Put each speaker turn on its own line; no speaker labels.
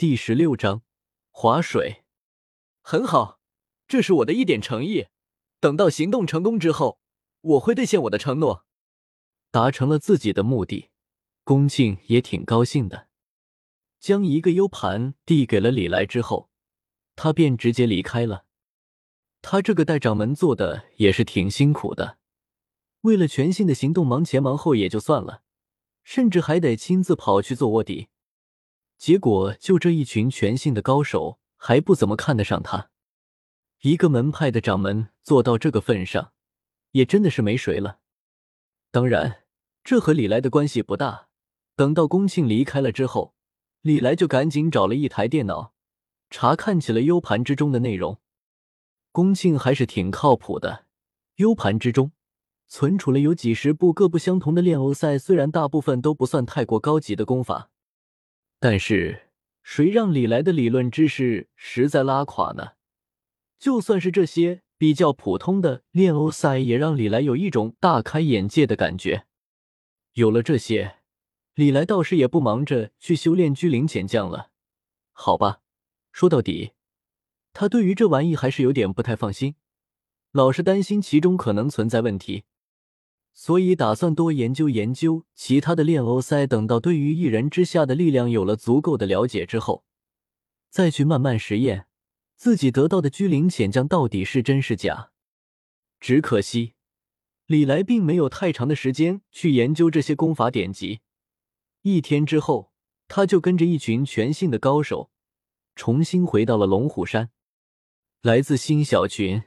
第十六章划水。很好，这是我的一点诚意。等到行动成功之后，我会兑现我的承诺。达成了自己的目的，龚庆也挺高兴的。将一个 U 盘递给了李来之后，他便直接离开了。他这个代掌门做的也是挺辛苦的，为了全新的行动忙前忙后也就算了，甚至还得亲自跑去做卧底。结果就这一群全信的高手还不怎么看得上他，一个门派的掌门做到这个份上，也真的是没谁了。当然，这和李来的关系不大。等到龚庆离开了之后，李来就赶紧找了一台电脑，查看起了 U 盘之中的内容。龚庆还是挺靠谱的，U 盘之中存储了有几十部各不相同的炼欧赛，虽然大部分都不算太过高级的功法。但是，谁让李来的理论知识实在拉垮呢？就算是这些比较普通的炼欧赛，也让李来有一种大开眼界的感觉。有了这些，李来倒是也不忙着去修炼居灵潜将了。好吧，说到底，他对于这玩意还是有点不太放心，老是担心其中可能存在问题。所以打算多研究研究其他的炼欧塞，等到对于一人之下的力量有了足够的了解之后，再去慢慢实验自己得到的居灵潜将到底是真是假。只可惜李来并没有太长的时间去研究这些功法典籍。一天之后，他就跟着一群全新的高手，重新回到了龙虎山。来自新小群。